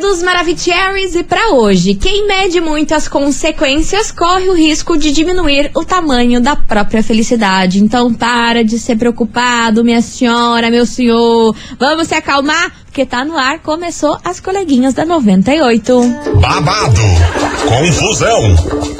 queridos Maravicheries, e para hoje, quem mede muito as consequências corre o risco de diminuir o tamanho da própria felicidade. Então para de ser preocupado, minha senhora, meu senhor. Vamos se acalmar, porque tá no ar, começou as coleguinhas da 98. Babado, confusão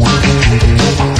Thank you.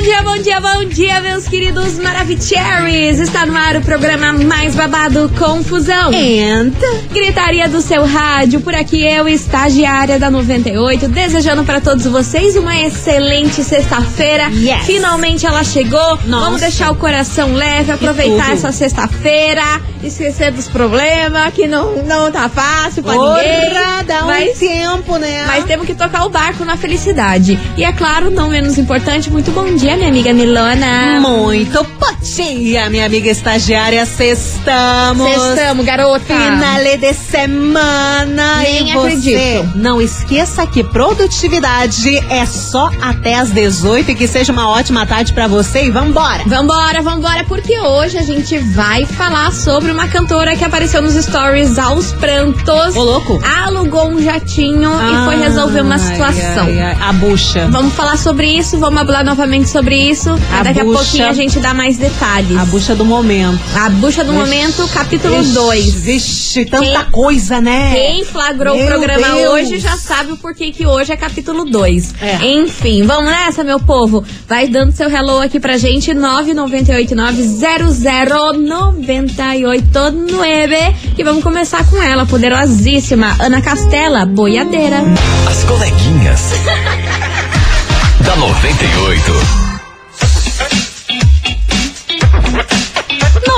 Bom dia, bom dia, bom dia, meus queridos Maravicheries! Está no ar o programa mais babado Confusão. And Gritaria do seu rádio, por aqui eu, estagiária da 98, desejando para todos vocês uma excelente sexta-feira. Yes. Finalmente ela chegou. Nossa. Vamos deixar o coração leve, aproveitar essa sexta-feira, esquecer dos problemas, que não, não tá fácil pra ninguém. Porra, dá um Mas- tempo, né? mas temos que tocar o barco na felicidade. E é claro, não menos importante, muito bom dia, minha amiga Milona. Muito dia, minha amiga estagiária. Sextamos. Sextamos, garota. Finale de semana. Nem e você acredito. não esqueça que produtividade é só até às 18 e que seja uma ótima tarde pra você e vambora. Vambora, vambora, porque hoje a gente vai falar sobre uma cantora que apareceu nos stories aos prantos. Ô, louco. Alugou um jatinho e foi resolver uma situação. ai, ai, a bucha. Vamos falar sobre isso, vamos falar novamente sobre isso. A Daqui bucha. a pouquinho a gente dá mais detalhes. A bucha do momento. A bucha do momento, capítulo 2. Vixe, tanta Quem- coisa, né? Quem flagrou Meu o programa Deus. hoje já sabe o porquê que hoje é capítulo 2. É. Enfim, vamos nessa, meu povo. Vai dando seu hello aqui pra gente, 998900989. E vamos começar com ela, poderosíssima, Ana Castela, boiadeira. As coleguinhas. da 98.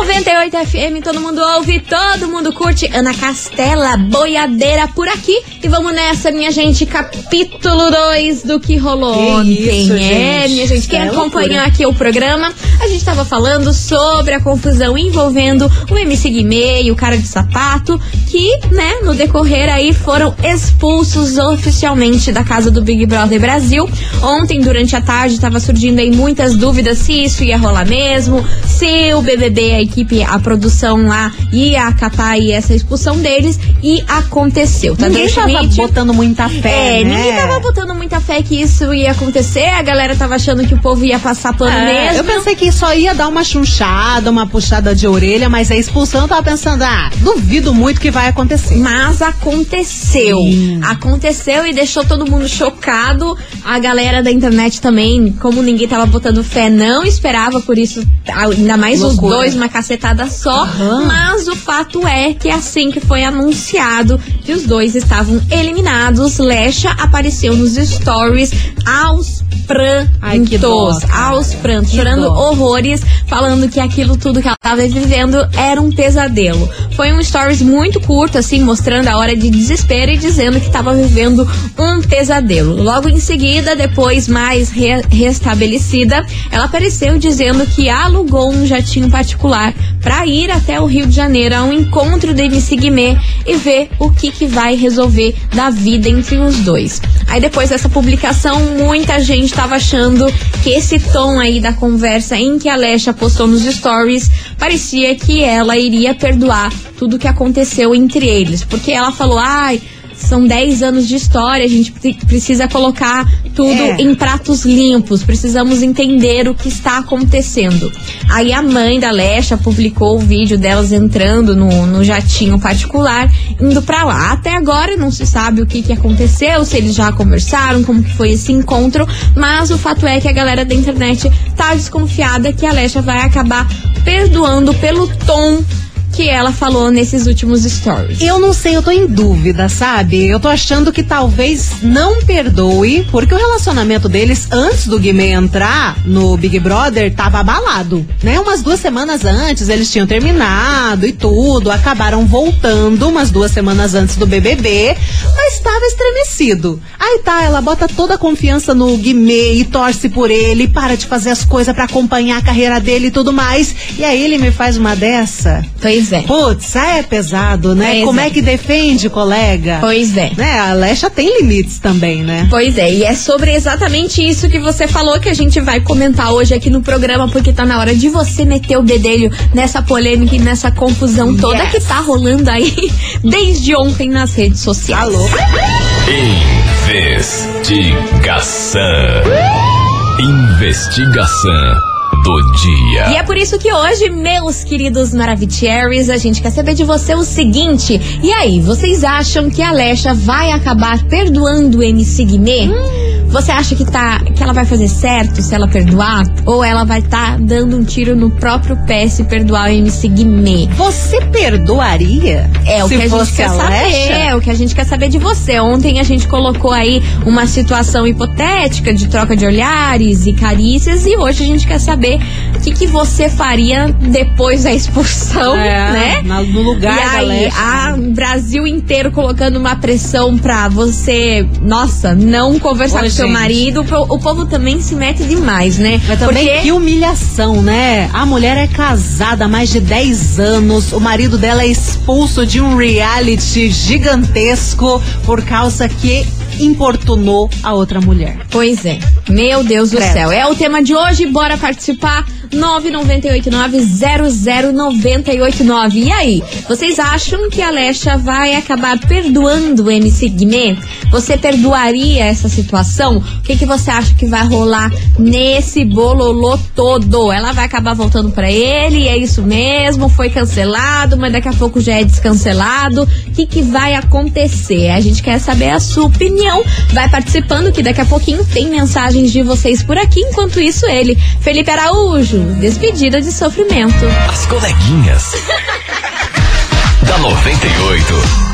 98 FM, todo mundo ouve, todo mundo curte. Ana Castela, boiadeira por aqui. E vamos nessa, minha gente, capítulo 2 do que rolou Que ontem. isso, é, gente. minha gente, quem É acompanhou aqui o programa, a gente tava falando sobre a confusão envolvendo o MC Guimê e o cara de sapato, que, né, no decorrer aí foram expulsos oficialmente da casa do Big Brother Brasil. Ontem, durante a tarde, tava surgindo aí muitas dúvidas se isso ia rolar mesmo, se o BBB, a equipe, a produção lá, ia acatar aí essa expulsão deles, e aconteceu. Ninguém Tadeu tava Schmidt- botando muita fé, é, né? ninguém tava botando muita fé que isso ia acontecer, a galera tava achando que o povo ia passar pano É, mesmo. eu pensei que só ia dar uma chunchada, uma puxada de orelha, mas a expulsão eu tava pensando, ah, duvido muito que vai acontecer. Mas aconteceu. Sim. Aconteceu e deixou todo mundo chocado. A galera da internet também, como ninguém tava botando fé, não esperava por isso, ainda mais os Loucura. dois, uma cacetada só. Aham. Mas o fato é que assim que foi anunciado que os dois estavam eliminados, Lecha apareceu nos stories aos prantos. Ai, dó, aos prantos, Que chorando dó. horrores, falando que aquilo tudo que ela tava vivendo era um pesadelo. Foi um stories muito curto, assim, mostrando a hora de desespero e dizendo que tava vivendo um pesadelo. Logo em seguida, depois mais re- restabelecida, ela apareceu dizendo que alugou um jatinho particular para ir até o Rio de Janeiro a um encontro do MC Guimê e ver o que que vai resolver da vida entre os dois. Aí depois dessa publicação, muita gente tava achando que esse tom aí da conversa em que a Alexa postou nos stories parecia que ela iria perdoar tudo que aconteceu entre eles. Porque ela falou, ai. São 10 anos de história, a gente pre- precisa colocar tudo É. em pratos limpos, precisamos entender o que está acontecendo. Aí a mãe da Lecha publicou o vídeo delas entrando no, no jatinho particular, indo pra lá. Até agora não se sabe o que, que aconteceu, se eles já conversaram, como que foi esse encontro, mas o fato é que a galera da internet tá desconfiada que a Lecha vai acabar perdoando pelo tom que ela falou nesses últimos stories. Eu não sei, eu tô em dúvida, sabe? Eu tô achando que talvez não perdoe, porque o relacionamento deles antes do Guimê entrar no Big Brother tava abalado, né? Umas duas semanas antes eles tinham terminado e tudo, acabaram voltando umas duas semanas antes do BBB, mas estava estremecido. Aí tá, ela bota toda a confiança no Guimê e torce por ele, para de fazer as coisas para acompanhar a carreira dele e tudo mais. E aí ele me faz uma dessa. Pois é. Putz, é pesado, né? Pois Como é. é que defende, colega? Pois é. Né? A Alexa tem limites também, né? Pois é, e é sobre exatamente isso que você falou que a gente vai comentar hoje aqui no programa, porque tá na hora de você meter o bedelho nessa polêmica e nessa confusão toda Yes. que tá rolando aí desde ontem nas redes sociais. Alô? Investigação. Investigação do dia. E é por isso que hoje, meus queridos Maravicheries, a gente quer saber de você o seguinte. E aí, vocês acham que a Alexa vai acabar perdoando o MC Guimê? Você acha que, tá, que ela vai fazer certo se ela perdoar? Ou ela vai estar dando um tiro no próprio pé se perdoar o MC Guimê? Você perdoaria? É o que a gente quer saber. É o que a gente quer saber de você. Ontem a gente colocou aí uma situação hipotética de troca de olhares e carícias e hoje a gente quer saber o que, que você faria depois da expulsão, É, né? no lugar e da aí, Alexa. a Brasil inteiro colocando uma pressão pra você, nossa, não conversar com seu marido. O po- O povo também se mete demais, né? Mas também Porque- que humilhação, né? A mulher é casada há mais de 10 anos, o marido dela é expulso de um reality gigantesco por causa que importunou a outra mulher. Pois é. Meu Deus do céu. É o tema de hoje. Bora participar. 998900989. E aí, vocês acham que a Alexa vai acabar perdoando o MC Guimê? Você perdoaria essa situação? O que, que você acha que vai rolar nesse bololô todo? Ela vai acabar voltando pra ele? É isso mesmo? Foi cancelado, mas daqui a pouco já é descancelado. O que, que vai acontecer? A gente quer saber a sua opinião. Vai participando que daqui a pouquinho tem mensagens de vocês por aqui. Enquanto isso, ele, Felipe Araújo, despedida de sofrimento. As coleguinhas. da 98.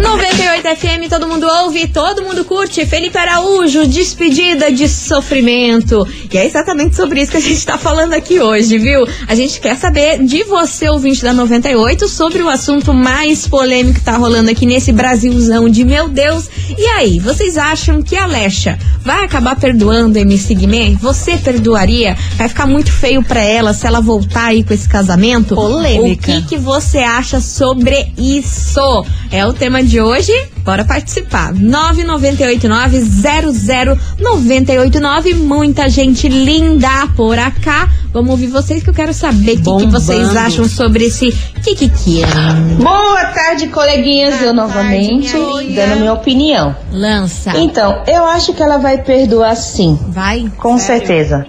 98 FM, todo mundo ouve, todo mundo curte. Felipe Araújo, despedida de sofrimento. E é exatamente sobre isso que a gente tá falando aqui hoje, viu? A gente quer saber de você, ouvinte da 98, sobre o assunto mais polêmico que tá rolando aqui nesse Brasilzão de meu Deus. E aí, vocês acham que a Alexa vai acabar perdoando MC Guimê? Você perdoaria? Vai ficar muito feio pra ela se ela voltar aí com esse casamento? Polêmica. O que, que você acha sobre isso? É o tema de hoje. Bora participar. 998900989. Muita gente linda por acá. Vamos ouvir vocês que eu quero saber o que, que vocês acham sobre esse Kikiki. Boa tarde, coleguinhas. Eu novamente dando minha opinião. Lança. Então, eu acho que ela vai perdoar sim, Vai. com certeza.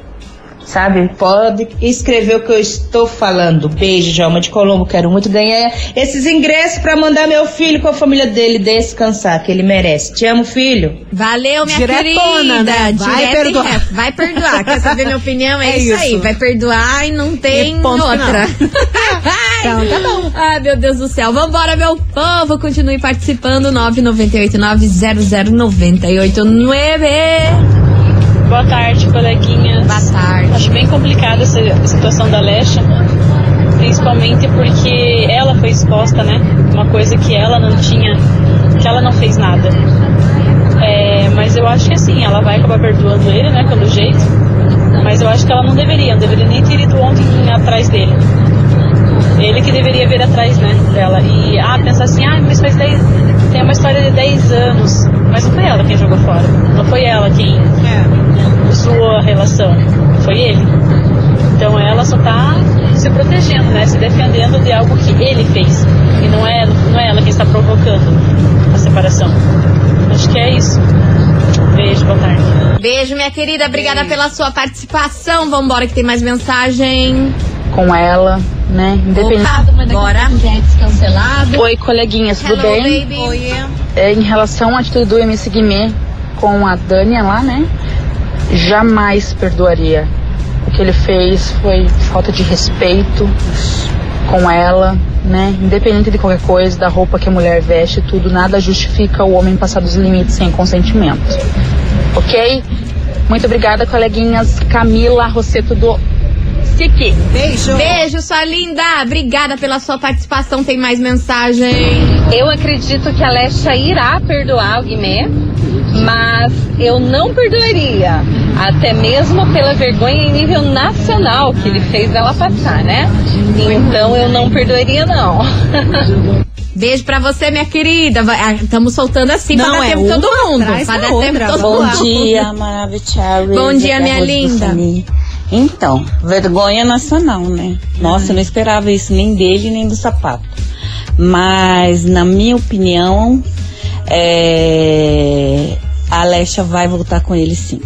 Sabe? Pode escrever o que eu estou falando. Beijo, Jalma de Colombo. Quero muito ganhar esses ingressos para mandar meu filho com a família dele descansar, que ele merece. Te amo, filho. Valeu, minha Diretona, querida. né? Vai perdoar. Vai perdoar. Quer saber minha opinião? É, É isso, aí. isso. Vai perdoar e não tem E ponto outra. Então, tá bom. Ai, meu Deus do céu. Vambora, meu povo. Continue participando. 998900989. Boa tarde, coleguinhas. Boa tarde. Acho bem complicada essa situação da Lesha, principalmente porque ela foi exposta, né? Uma coisa que ela não tinha, que ela não fez nada. É, mas eu acho que assim, ela vai acabar perdoando ele, né? Pelo jeito. Mas eu acho que ela não deveria, não deveria nem ter ido ontem atrás dele. Ele que deveria vir atrás, né, dela. E, ah, pensar assim, ah, mas faz 10, tem uma história de 10 anos. Mas não foi ela quem jogou fora. Não foi ela quem zoou a relação. Foi ele. Então ela só tá se protegendo, né, se defendendo de algo que ele fez. E não é, não é ela quem está provocando a separação. Acho que é isso. Beijo, boa tarde. Beijo, minha querida. Obrigada pela sua participação. Vambora que tem mais mensagem. Com ela, né? Independente. Opa, bora. Já descancelado. Oi, coleguinhas, tudo Hello, bem? baby. É, em relação à atitude do MC Guimê com a Dânia lá, né? Jamais perdoaria. O que ele fez foi falta de respeito com ela, né? Independente de qualquer coisa, da roupa que a mulher veste, tudo, nada justifica o homem passar dos limites sem consentimento. Ok? Muito obrigada, coleguinhas. Camila Rosseto do SIC. Beijo. Beijo, sua linda. Obrigada pela sua participação. Tem mais mensagem. Eu acredito que a Lesha irá perdoar o Guimê, mas eu não perdoaria. Até mesmo pela vergonha em nível nacional que ele fez ela passar, né? Então eu não perdoaria, não. Beijo pra você, minha querida. Estamos soltando assim Não, pra dar é tempo todo mundo. Pra da dar tempo todo Bom mundo. dia, Maravicherry. Bom dia, minha linda. Então, vergonha nacional, né? Nossa, eu não esperava isso nem dele, nem do sapato. Mas, na minha opinião, é... a Alexa vai voltar com ele sim.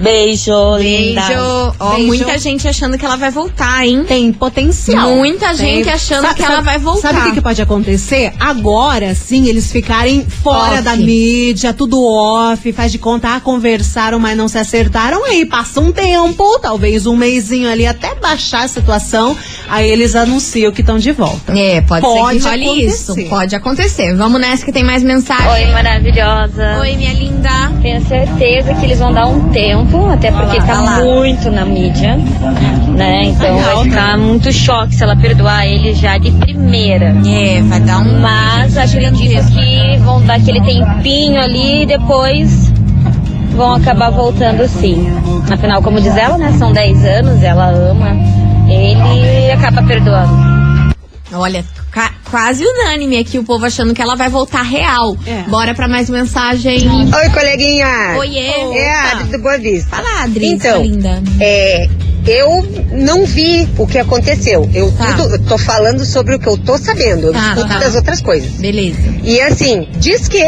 Beijo, linda. Beijo. Ó, Beijo. muita gente achando que ela vai voltar, hein? Tem potencial. Muita gente achando que ela vai voltar. Sabe o que, que pode acontecer? Agora sim, eles ficarem fora Off. da mídia, tudo off, faz de conta, ah, conversaram, mas não se acertaram. Aí passa um tempo, talvez um mêsinho ali, até baixar a situação. Aí eles anunciam que estão de volta. É, pode, Pode ser que role acontecer. isso. Pode acontecer. Vamos nessa que tem mais mensagem. Oi, maravilhosa. Oi, minha linda. Tenho certeza que eles vão dar um tempo, até porque tá muito na mídia, né? Então vai ficar muito choque se ela perdoar ele já de primeira. É, vai dar um. Mas acredito que vão dar aquele tempinho ali e depois vão acabar voltando sim. Afinal, como diz ela, né? São 10 anos, ela ama ele e acaba perdoando. Olha, quase unânime aqui o povo achando que ela vai voltar real. É. Bora pra mais mensagem. Oi, coleguinha. Oiê. É a Adri do Boa Vista. Fala, Adri, Então, sua linda. É, eu não vi o que aconteceu. Eu, Tá. tudo, eu tô falando sobre o que eu tô sabendo. Eu Tá, escuto tá. das outras coisas. Beleza. E assim, diz que,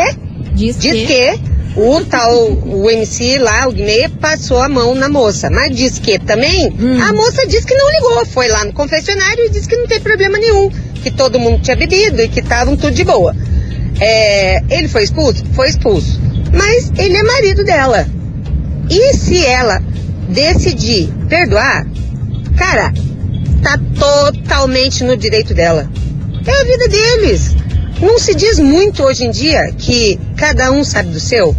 Diz, diz que o tal, o MC lá, o Guimê, passou a mão na moça. Mas diz que também, Hum. a moça disse que não ligou. Foi lá no confessionário e disse que não tem problema nenhum. Que todo mundo tinha bebido e que estavam tudo de boa. É, ele foi expulso? Foi expulso. Mas ele é marido dela. E se ela decidir perdoar, cara, tá totalmente no direito dela. É a vida deles. Não se diz muito hoje em dia que cada um sabe do seu?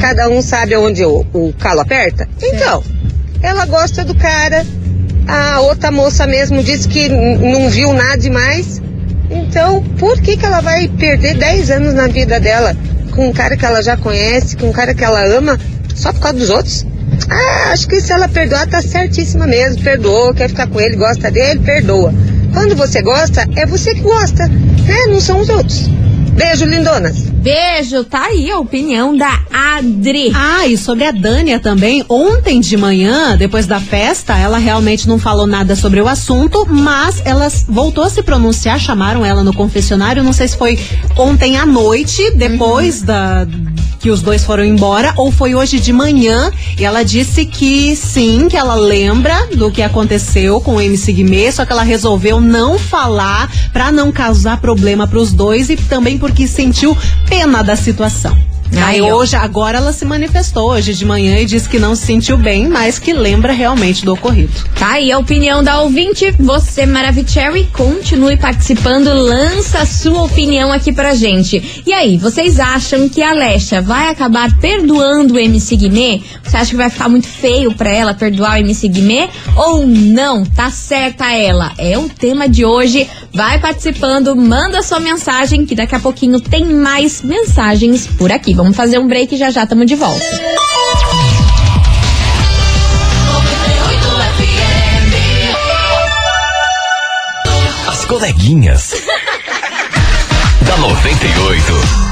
Cada um sabe onde o, o calo aperta? Então, ela gosta do cara. A outra moça mesmo disse que não viu nada demais. Então, por que, que ela vai perder 10 anos na vida dela com um cara que ela já conhece, com um cara que ela ama, só por causa dos outros? Ah, acho que se ela perdoar, tá certíssima mesmo. Perdoou, quer ficar com ele, gosta dele, perdoa. Quando você gosta, é você que gosta, né? Não são os outros. Beijo, lindonas. Beijo, tá aí a opinião da Adri. Ah, e sobre a Dânia também, ontem de manhã, depois da festa, ela realmente não falou nada sobre o assunto, mas ela voltou a se pronunciar, chamaram ela no confessionário, não sei se foi ontem à noite, depois da que os dois foram embora, ou foi hoje de manhã, e ela disse que sim, que ela lembra do que aconteceu com o MC Guimê, só que ela resolveu não falar pra não causar problema pros dois e também porque sentiu pena da situação. Aí, hoje, agora ela se manifestou hoje de manhã e disse que não se sentiu bem, mas que lembra realmente do ocorrido. Tá aí a opinião da ouvinte. Você, Maravicherry, continue participando. Lança a sua opinião aqui pra gente. E aí, vocês acham que a Alexa vai acabar perdoando o MC Guimê? Você acha que vai ficar muito feio pra ela perdoar o MC Guimê? Ou não? Tá certa ela? É o tema de hoje. Vai participando, manda sua mensagem, que daqui a pouquinho tem mais mensagens por aqui. Vamos fazer um break e já já estamos de volta. As coleguinhas. da 98.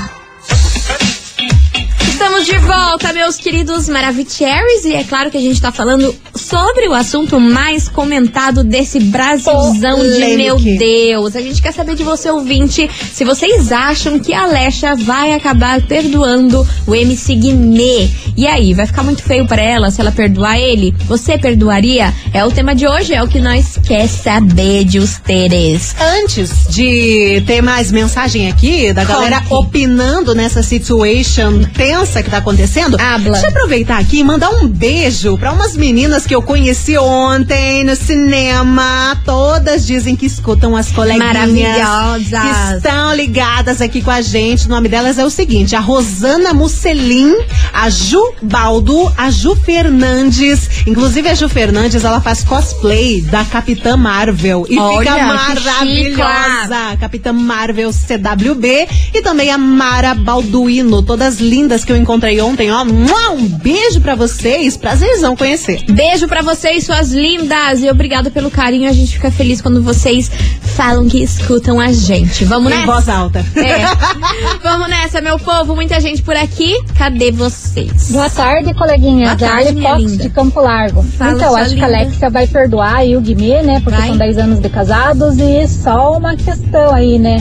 Estamos de volta, meus queridos Maravicheries, e é claro que a gente tá falando sobre o assunto mais comentado desse Brasilzão de meu Deus. A gente quer saber de você, ouvinte, se vocês acham que a Alexa vai acabar perdoando o MC Guimê. E aí, vai ficar muito feio pra ela se ela perdoar ele? Você perdoaria? É o tema de hoje, é o que nós quer saber de ustedes. Antes de ter mais mensagem aqui da galera Conte. opinando nessa situation tensa que tá tá acontecendo? Habla. Deixa eu aproveitar aqui e mandar um beijo pra umas meninas que eu conheci ontem no cinema. Todas dizem que escutam as coleguinhas. Maravilhosas. Que estão ligadas aqui com a gente. O nome delas é o seguinte: a Rosana Musselin, a Ju Baldo, a Ju Fernandes. Inclusive, a Ju Fernandes, ela faz cosplay da Capitã Marvel. E Olha, fica maravilhosa. Capitã Marvel CWB. E também a Mara Balduino. Todas lindas que eu encontrei ontem, ó. Um beijo pra vocês. Prazerzão conhecer. Beijo pra vocês, suas lindas. E obrigado pelo carinho. A gente fica feliz quando vocês falam que escutam a gente. Vamos Em nessa? voz alta. É. Vamos nessa, meu povo. Muita gente por aqui. Cadê vocês? Boa tarde, coleguinha. Boa tarde, minha Fox linda. de Campo Largo. Fala, então, acho linda. que a Alexia vai perdoar aí o Guimê, né? Porque Vai. são 10 anos de casados e só uma questão aí, né?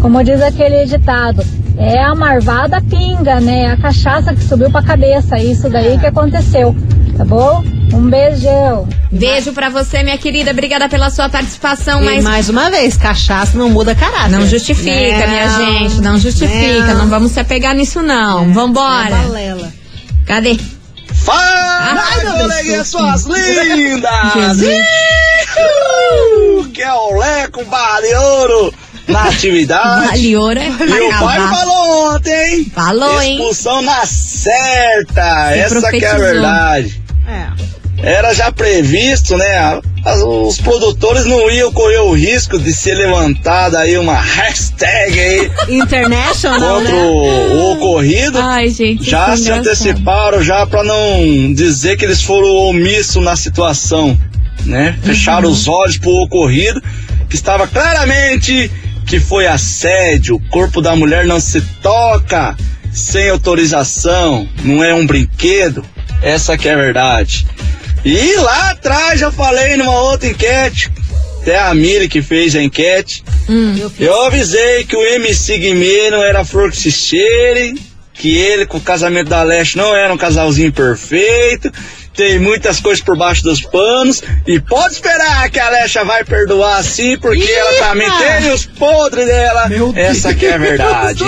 Como diz aquele ditado, é a marvada pinga, né? A cachaça que subiu pra cabeça. É Isso daí que aconteceu, tá bom? Um beijão. Beijo pra você, minha querida. Obrigada pela sua participação. E Mas mais uma vez, cachaça não muda caráter. não justifica, Não, minha gente. Não justifica. Não, vamos se apegar nisso, não. Vambora. É balela. Cadê? Fala, Ai, meu coleguinhas, Deus. suas lindas! Que é o Leco Vale Ouro na atividade. Valiora é E o pai falou ontem, hein? Falou, hein? Expulsão na certa. Se Essa que é a verdade. É. Era já previsto, né? As- Os produtores não iam correr o risco de ser levantada aí uma hashtag aí International, contra né? o, o ocorrido. Ai, gente. já se é engraçado. anteciparam já para não dizer que eles foram omissos na situação, né? Uhum. Fecharam os olhos pro ocorrido, que estava claramente que foi assédio. O corpo da mulher não se toca sem autorização, não é um brinquedo. Essa que é a verdade. E lá atrás já falei numa outra enquete, até a Mili que fez a enquete, Hum. eu avisei que o MC Guimê não era flor que se cheire, que ele com o casamento da Leste não era um casalzinho perfeito, tem muitas coisas por baixo dos panos, e pode esperar que a Alexa vai perdoar sim, porque ela também cara. tem os podres dela. Meu Essa que é a verdade.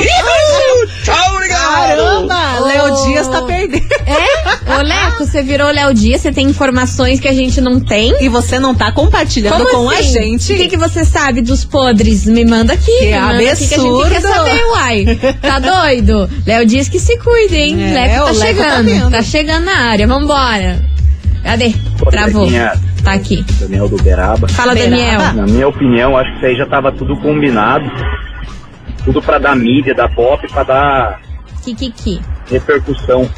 Caramba, Léo. Dias tá perdendo. É? Ô, Leco, você virou Léo Dias, você tem informações que a gente não tem? E você não tá compartilhando Como com a assim? gente. O que, que você sabe dos podres? Me manda aqui. Que me manda aqui que a gente quer saber, uai. Tá doido? Léo diz que se cuida, hein? É, Leco o tá Leco tá chegando. Tá, chegando na área. Vambora. Cadê? Travou. Tá aqui. Daniel do Beraba. Fala, Beraba. Daniel. Na minha opinião, acho que isso aí já tava tudo combinado. Tudo pra dar mídia, dar pop, pra dar Kikiki. repercussão.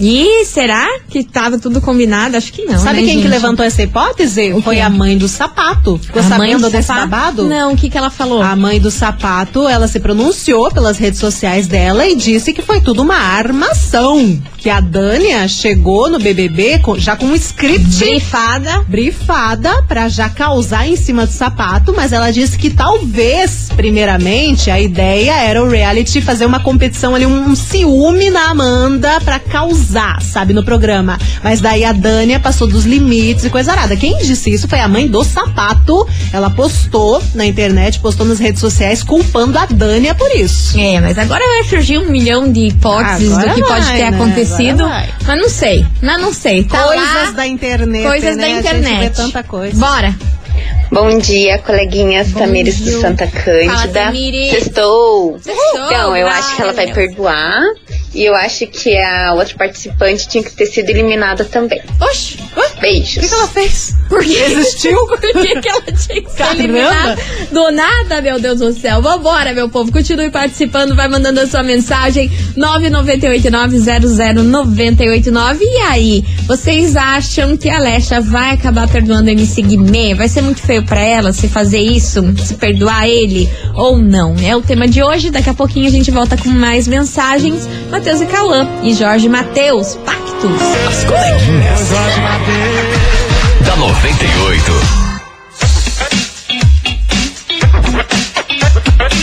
Ih, será que tava tudo combinado? Acho que não. Sabe né, quem que gente? levantou essa hipótese? O Foi quê? a mãe do sapato. Ficou A mãe sabendo do desse sapato? babado? Não, o que, que ela falou? A mãe do sapato, ela se pronunciou pelas redes sociais dela e disse que foi tudo uma armação. Que a Dânia chegou no BBB com- já com um script Brifada. brifada pra já causar em cima do sapato, mas ela disse que talvez, primeiramente, a ideia era o reality fazer uma competição ali, um, um ciúme na Amanda pra causar, sabe, no programa. Mas daí a Dânia passou dos limites e coisa arada. Quem disse isso foi a mãe do sapato. Ela postou na internet, postou nas redes sociais, culpando a Dânia por isso. É, mas agora vai surgir um milhão de hipóteses Agora do que pode vai, ter né? acontecido. Mas não sei. Mas não sei. Tá Coisas lá, da internet. coisas né? da A gente internet. vê tanta coisa. Bora. Bom dia, coleguinhas Bom Tamires dia. do Santa Cândida. Sextou, Então, eu acho que ela vai perdoar. E eu acho que a outra participante tinha que ter sido eliminada também. Oxi. O Beijos. que, que ela fez? Por que? Existiu? Por que, que ela tinha que ser Caramba. eliminada? Do nada, meu Deus do céu. Vambora, meu povo. Continue participando, vai mandando a sua mensagem. 998900989. E aí, vocês acham que a Alexa vai acabar perdoando o MC Guimê? Vai ser muito feio pra ela se fazer isso? Se perdoar ele ou não? É o tema de hoje. Daqui a pouquinho a gente volta com mais mensagens. Matheus e Cauã e Jorge Matheus, Pactos. As coleguinhas. Da 98.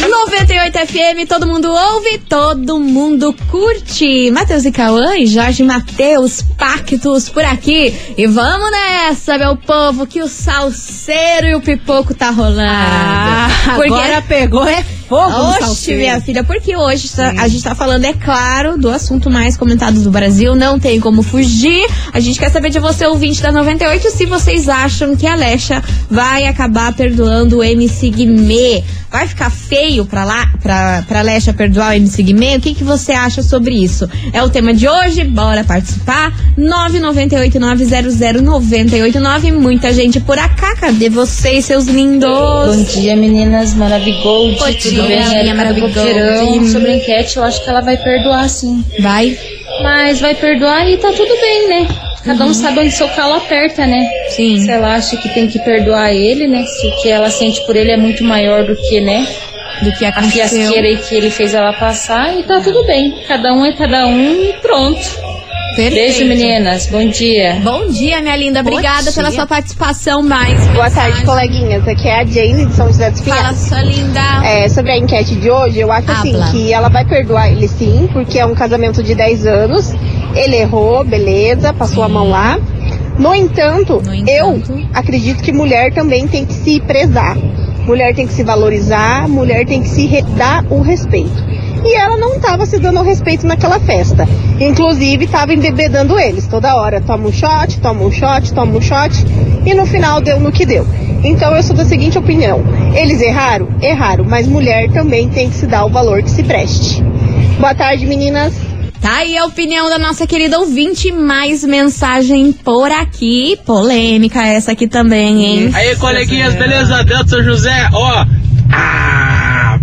98 FM, todo mundo ouve, todo mundo curte. Matheus e Cauã e Jorge Matheus, pactos por aqui. E vamos nessa, meu povo, que o salseiro e o pipoco tá rolando. Ah, Porque agora pegou é fogo Oxe, minha filha, porque hoje tá- a gente tá falando, é claro, do assunto mais comentado do Brasil, não tem como fugir. A gente quer saber de você, ouvinte da 98, se vocês acham que a Alexa vai acabar perdoando o MC Guimê. Vai ficar feio pra lá, pra, pra Alexa perdoar o MC Guimê? O que, que você acha sobre isso? É o tema de hoje, bora participar. 998-900-989. Muita gente por acá, cadê vocês, seus lindos? Bom dia, meninas maravigold. Bom Tudo dia, bem, minha Maravigold. Sobre a enquete, eu acho que ela vai perdoar sim. Vai. Mas vai perdoar e tá tudo bem, né? Cada um sabe onde seu calo aperta, né? Sim. Se ela acha que tem que perdoar ele, né? Se o que ela sente por ele é muito maior do que, né? Do que a aconteceu. fiasqueira aí que ele fez ela passar e tá tudo bem. Cada um é cada um e pronto. Perfeito. Beijo, meninas. Bom dia. Bom dia, minha linda. Obrigada Bom pela dia. sua participação mais. Boa tarde, coleguinhas. Aqui é a Jane de São José dos Pinhais. Fala, sua linda. É, sobre a enquete de hoje, eu acho assim Habla. que ela vai perdoar ele sim, porque é um casamento de 10 anos. Ele errou, beleza, passou a mão lá. No entanto, eu acredito que mulher também tem que se prezar. Mulher tem que se valorizar, mulher tem que se dar o respeito. E ela não estava se dando o respeito naquela festa. Inclusive, estava embebedando eles toda hora. Toma um shot, toma um shot, toma um shot. E no final deu no que deu. Então eu sou da seguinte opinião: eles erraram? Erraram. Mas mulher também tem que se dar o valor que se preste. Boa tarde, meninas. Tá aí a opinião da nossa querida ouvinte. Mais mensagem por aqui. Polêmica essa aqui também, hein? Aí, coleguinhas, beleza? Delta São José, ó. Ah,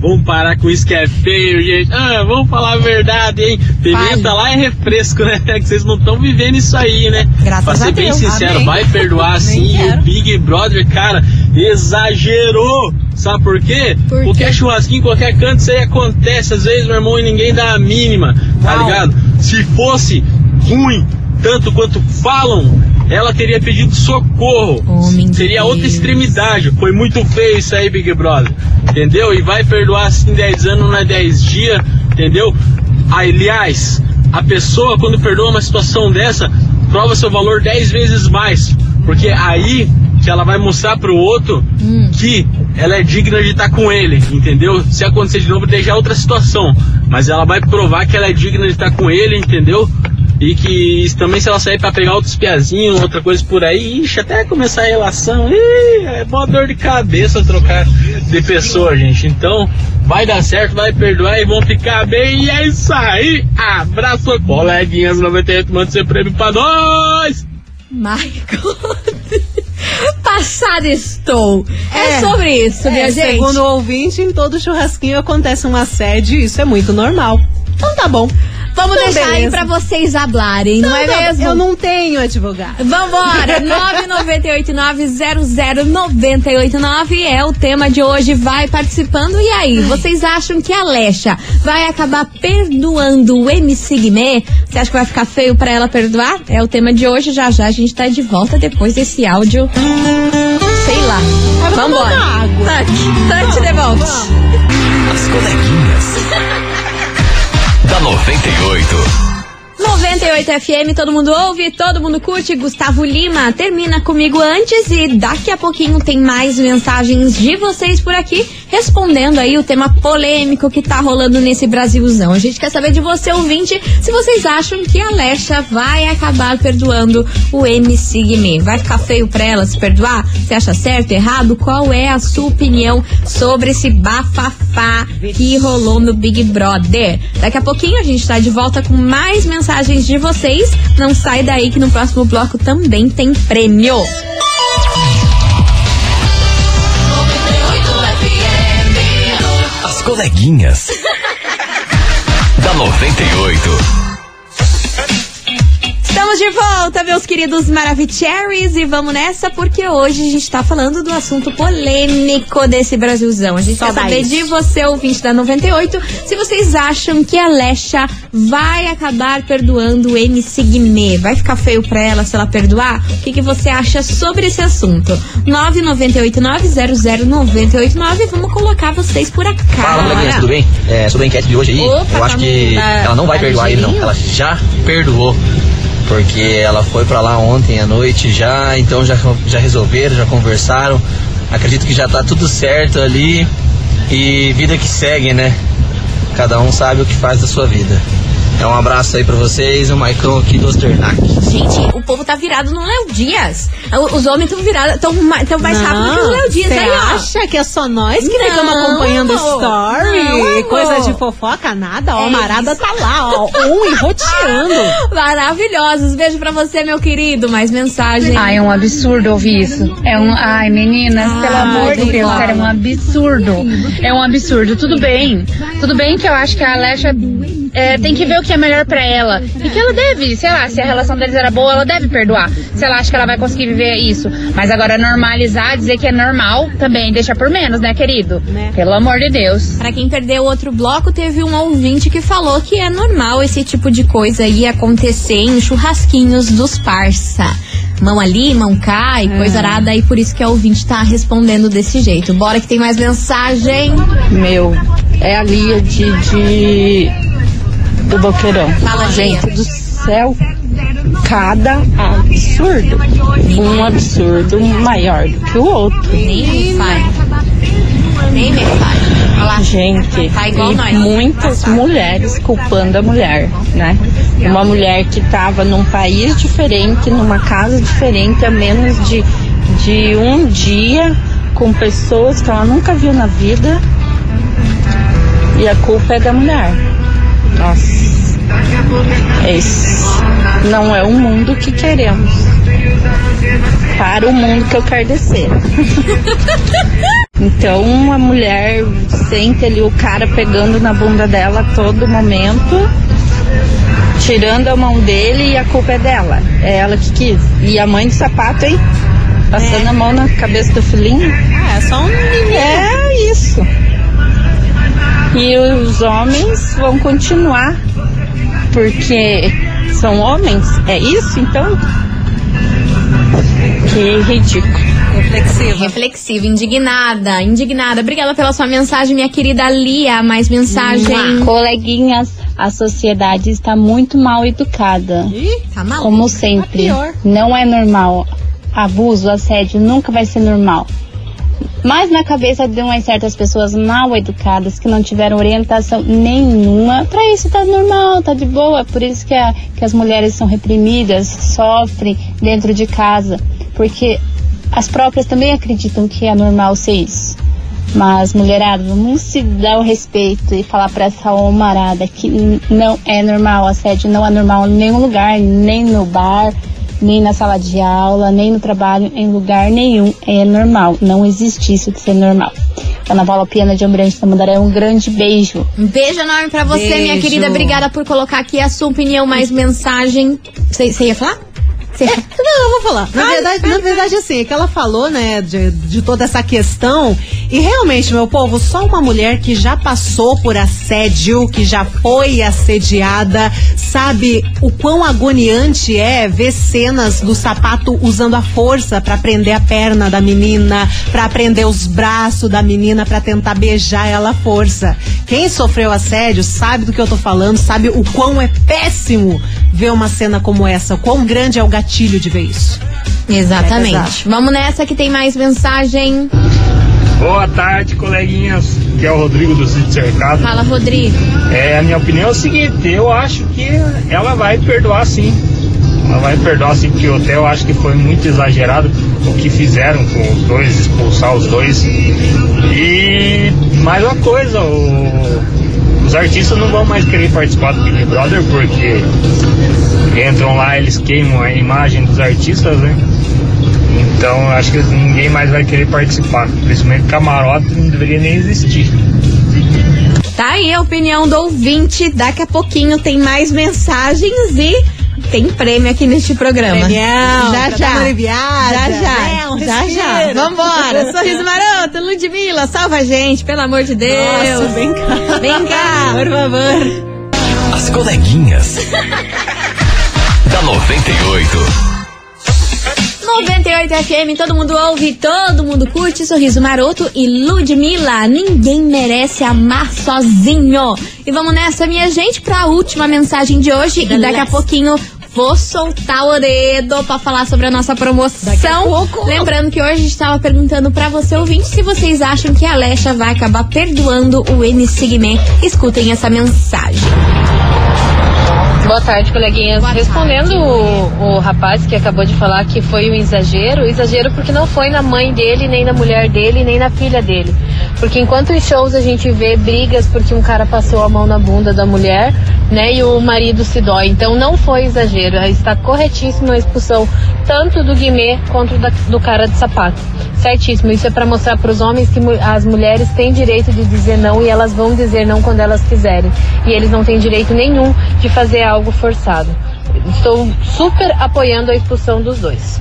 vamos parar com isso que é feio, gente. Ah, vamos falar a verdade, hein? Pimenta lá é refresco, né? É que vocês não estão vivendo isso aí, né? Graças pra ser a bem Deus. sincero, Amém. vai perdoar sim. E o Big Brother, cara, exagerou. Sabe por quê? Qualquer churrasquinho, qualquer canto, isso aí acontece. Às vezes, meu irmão, e ninguém dá a mínima, tá ligado? Se fosse ruim, tanto quanto falam, ela teria pedido socorro. Seria outra extremidade. Foi muito feio isso aí, Big Brother. Entendeu? E vai perdoar assim 10 anos, não é 10 dias, entendeu? Aliás, a pessoa, quando perdoa uma situação dessa, prova seu valor 10 vezes mais. Porque aí que ela vai mostrar pro outro que ela é digna de estar com ele, entendeu? Se acontecer de novo, é outra situação. Mas ela vai provar que ela é digna de estar com ele, entendeu? E que isso também se ela sair pra pegar outros piazinhos, outra coisa por aí, ixi, até começar a relação, ih, é mó dor de cabeça trocar de pessoa, gente. Então, vai dar certo, vai perdoar e vão ficar bem. E é isso aí. Abraço, coleguinhas 98, manda seu prêmio pra nós! Michael. Passada estou. É, sobre isso, minha É, gente. Segundo o ouvinte, em todo churrasquinho acontece um assédio e isso é muito normal. Então tá bom. Vamos Então, deixar aí beleza. pra vocês hablarem, não, é Não, não, mesmo? Eu não tenho advogado. Vambora! 998900989 é o tema de hoje. Vai participando. E aí, vocês acham que a Alexa vai acabar perdoando o MC Guimê? Você acha que vai ficar feio pra ela perdoar? É o tema de hoje. Já já a gente tá de volta depois desse áudio. Sei lá. Vambora. Tante, tante de volta. As coleguinhas. Da 98. 98 FM, todo mundo ouve, todo mundo curte. Gustavo Lima termina comigo antes e daqui a pouquinho tem mais mensagens de vocês por aqui respondendo aí o tema polêmico que tá rolando nesse Brasilzão. A gente quer saber de você, ouvinte, se vocês acham que a Alexa vai acabar perdoando o MC Guimê. Vai ficar feio pra ela se perdoar? Você acha certo, errado? Qual é a sua opinião sobre esse bafafá que rolou no Big Brother? Daqui a pouquinho a gente tá de volta com mais mensagens de vocês. Não sai daí que no próximo bloco também tem prêmio. Coleguinhas. da 98. Estamos de volta, meus queridos Maravicheries, e vamos nessa porque hoje a gente tá falando do assunto polêmico desse Brasilzão. A gente quer Saudades. saber de você, ouvinte da 98, se vocês acham que a Alexa vai acabar perdoando o MC Guimê. Vai ficar feio pra ela se ela perdoar? O que, que você acha sobre esse assunto? 998900989, vamos colocar vocês por acá. Fala, tudo bem? É, sobre a enquete de hoje aí, Opa, eu acho que tá- ela não vai tá perdoar ele, não. Ela já perdoou. Porque ela foi pra lá ontem à noite já, então já, já resolveram, já conversaram. Acredito que já tá tudo certo ali. E vida que segue, né? Cada um sabe o que faz da sua vida. É um abraço aí pra vocês, o Maicon aqui do Osternac. Gente, o povo tá virado no Léo Dias. O- Os homens estão virados, tão, tão mais rápido que o Léo Dias Você acha que é só nós que Não, ficamos acompanhando story? não, coisa de fofoca? Nada, ó. É a Marada isso. tá lá, ó. Um e roteando. Maravilhosos. Beijo pra você, meu querido. Mais mensagem. Ai, é um absurdo ouvir isso. É um, ai, meninas, pelo Ai, amor de Deus, cara, é um absurdo. É um absurdo. Tudo bem. Tudo bem que eu acho que a Alexa é, tem que ver o que é melhor pra ela. E que ela deve, sei lá, se a relação deles era boa, ela deve perdoar. Se ela acha que ela vai conseguir viver isso. Mas agora normalizar, dizer que é normal, também deixa por menos, né, querido? Pelo amor de Deus. Pra quem perdeu o outro bloco, teve um ouvinte que falou que é normal esse tipo de coisa aí acontecer em churrasquinhos dos parça. Mão ali, mão cá e coisa arada, e por isso que a ouvinte tá respondendo desse jeito. Bora que tem mais mensagem. Meu, é a Lia de, de do Boqueirão. Fala, Gente do céu, cada absurdo. Um absurdo maior do que o outro. Nem me fale. Nem me lá. Gente, Tá e muitas mulheres culpando a mulher, né? Uma mulher que estava num país diferente, numa casa diferente, a menos de, de um dia, com pessoas que ela nunca viu na vida. E a culpa é da mulher. Nossa. Esse não é o mundo que queremos. Para o mundo que eu quero descer. Então a mulher sente ali o cara pegando na bunda dela a todo momento, tirando a mão dele e a culpa é dela. É ela que quis. E a mãe de sapato, hein? Passando a mão na cabeça do filhinho. Ah, é só um menino. É isso. E os homens vão continuar. Porque são homens? É isso então? Que ridículo. Reflexiva. Reflexiva, indignada, indignada. Obrigada pela sua mensagem, minha querida Lia. Mais mensagem. Coleguinhas, a sociedade está muito mal educada. tá mal. Como sempre. pior. Não é normal. Abuso, assédio nunca vai ser normal. Mas na cabeça de umas certas pessoas mal educadas que não tiveram orientação nenhuma, pra isso tá normal, tá de boa. Por isso que, a- que as mulheres são reprimidas, sofrem dentro de casa. Porque as próprias também acreditam que é normal ser isso. Mas, mulherada, vamos se dar o respeito e falar pra essa homarada que não é normal, assédio não é normal em nenhum lugar, nem no bar, nem na sala de aula, nem no trabalho, em lugar nenhum é normal. Não existe isso de ser normal. Ana Paula Piana de Ambrante Tamandaré, um grande beijo. Um beijo enorme pra você, minha Beijo. querida. Obrigada por colocar aqui a sua opinião, mais mensagem. Você ia falar? Não, eu vou falar. Na verdade, na verdade, assim, é que ela falou, né, de, de toda essa questão. E realmente, meu povo, só uma mulher que já passou por assédio, que já foi assediada, sabe o quão agoniante é ver cenas do sapato usando a força pra prender a perna da menina, pra prender os braços da menina, pra tentar beijar ela à força. Quem sofreu assédio sabe do que eu tô falando, sabe o quão é péssimo ver uma cena como essa, o quão grande é o gatilho de ver isso. Exatamente. É. Vamos nessa que tem mais mensagem. Boa tarde, coleguinhas. Que é o Rodrigo do Sítio Cercado. Fala, Rodrigo. É, a minha opinião é o seguinte, eu acho que ela vai perdoar sim. Ela vai perdoar sim, porque até eu acho que foi muito exagerado o que fizeram com os dois, expulsar os dois. E mais uma coisa, o- os artistas não vão mais querer participar do Big Brother porque entram lá, eles queimam a imagem dos artistas, né? Então acho que ninguém mais vai querer participar. Principalmente camarote não deveria nem existir. Tá aí a opinião do ouvinte. Daqui a pouquinho tem mais mensagens e tem prêmio aqui neste programa. Prêmio, já já. aliviada, já já. né? Um já já. respiro. Vambora. Sorriso maroto, Ludmilla, salva a gente, pelo amor de Deus. Nossa, vem cá. Vem cá, por favor. As coleguinhas. da 98. 98 FM, todo mundo ouve, todo mundo curte, sorriso maroto e Ludmilla, ninguém merece amar sozinho. E vamos nessa, minha gente, pra última mensagem de hoje. The e daqui a pouquinho vou soltar o dedo pra falar sobre a nossa promoção. Lembrando que hoje a gente tava perguntando pra você, ouvinte, se vocês acham que a Alexa vai acabar perdoando o MC Guimê. Escutem essa mensagem. Boa tarde, coleguinhas. Respondendo o, o rapaz que acabou de falar que foi um exagero, exagero porque não foi na mãe dele, nem na mulher dele, nem na filha dele. Porque enquanto em shows a gente vê brigas porque um cara passou a mão na bunda da mulher, né, e o marido se dói. Então não foi exagero, está corretíssima a expulsão tanto do Guimê quanto da- do cara de sapato. Certíssimo. Isso é para mostrar para os homens que as mulheres têm direito de dizer não e elas vão dizer não quando elas quiserem. E eles não têm direito nenhum de fazer algo forçado. Estou super apoiando a expulsão dos dois.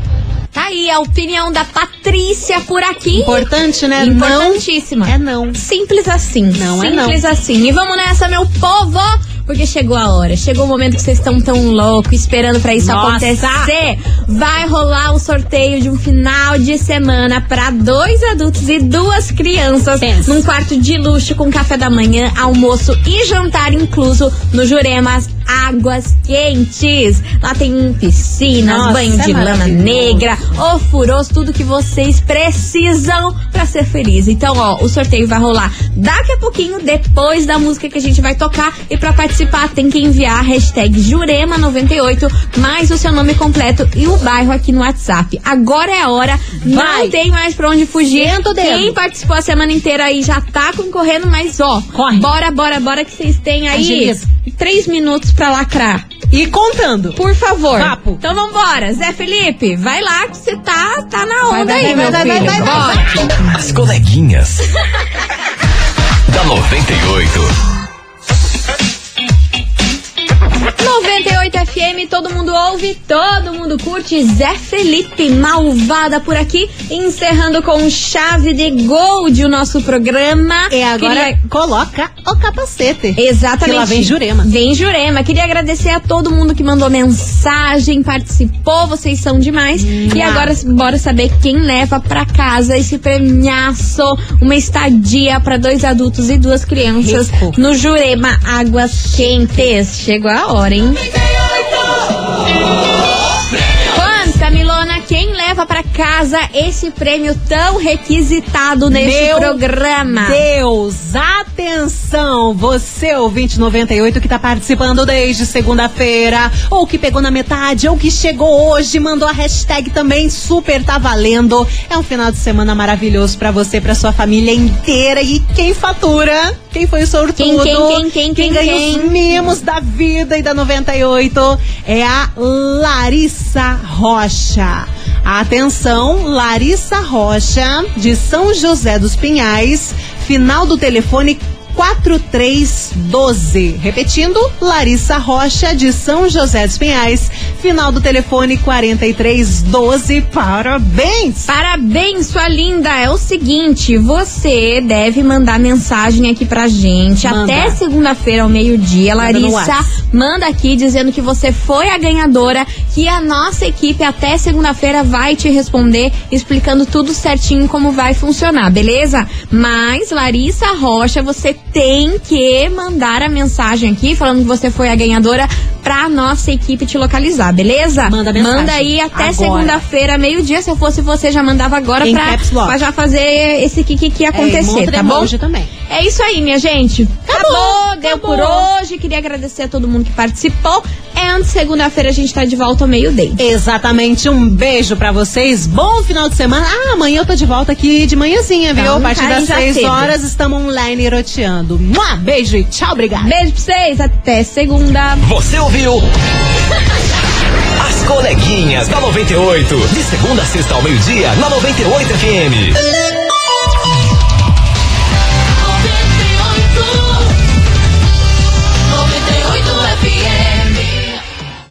Tá aí a opinião da Patrícia por aqui. Importante, né? Importantíssima. É não. Simples assim. Não é Simples não. assim. E vamos nessa, meu povo! Porque chegou a hora, chegou o momento que vocês estão tão loucos, esperando pra isso Nossa! acontecer. Vai rolar um sorteio de um final de semana pra dois adultos e duas crianças num quarto de luxo com café da manhã, almoço e jantar incluso no Juremas Águas Quentes. Lá tem piscinas, Nossa, banho de é lama negra, ofurôs, tudo que vocês precisam pra ser feliz. Então, ó, o sorteio vai rolar daqui a pouquinho, depois da música que a gente vai tocar. E pra participar, tem que enviar a hashtag Jurema98, mais o seu nome completo e o bairro aqui no WhatsApp. Agora é a hora, Vai. não tem mais pra onde fugir. Quem participou a semana inteira aí já tá concorrendo, mas ó, Corre. bora, bora, bora que vocês têm aí três minutos pra lacrar. E contando. Por favor. Papo. Então vambora. Zé Felipe, vai lá que você tá, tá na onda Vai, vai, aí, vai, meu vai, vai, filho. vai, vai, Bora. As coleguinhas. da 98. 98 FM, todo mundo ouve, todo mundo curte. Zé Felipe, malvada por aqui, encerrando com chave de gold o nosso programa. E agora Queria- coloca o capacete. Exatamente. Que lá vem Jurema. Vem Jurema. Queria agradecer a todo mundo que mandou mensagem, participou, vocês são demais. E agora bora saber quem leva pra casa esse premiaço, uma estadia pra dois adultos e duas crianças Rico. no Jurema Águas Quentes. Chegou a hora, hein? Leva pra casa esse prêmio tão requisitado neste Meu programa? Deus, atenção! Você, ouvinte 98, que tá participando desde segunda-feira, ou que pegou na metade, ou que chegou hoje, mandou a hashtag também, super tá valendo. É um final de semana maravilhoso pra você, pra sua família inteira. E quem fatura? Quem foi o sortudo? Quem, quem, quem, quem, quem, ganha quem? os mimos da vida e da 98 é a Larissa Rocha. Atenção, Larissa Rocha, de São José dos Pinhais, final do telefone 4312. Repetindo, Larissa Rocha, de São José dos Pinhais, final do telefone 4312. Parabéns! Parabéns, sua linda! É o seguinte, você deve mandar mensagem aqui pra gente Manda. até segunda-feira ao meio-dia. Larissa, manda aqui dizendo que você foi a ganhadora, que a nossa equipe até segunda-feira vai te responder, explicando tudo certinho como vai funcionar, beleza? Mas, Larissa Rocha, você tem que mandar a mensagem aqui falando que você foi a ganhadora pra nossa equipe te localizar, beleza? Manda mensagem. Manda aí até segunda-feira, meio-dia. Se eu fosse você, já mandava agora Em pra, pra já fazer esse kikiki É, acontecer, de tá bom? também. É isso aí, minha gente. Acabou, deu acabou. por hoje. Queria agradecer a todo mundo que participou. And segunda-feira a gente tá de volta ao meio-dia. Exatamente, um beijo pra vocês, bom final de semana. Ah, amanhã eu tô de volta aqui de manhãzinha, viu? Então, a partir das já 6 teve. horas estamos online roteando. Mua, beijo e tchau, obrigada. Beijo pra vocês, até segunda. Você ouviu? As coleguinhas da 98. De segunda a sexta ao meio-dia, na 98 FM.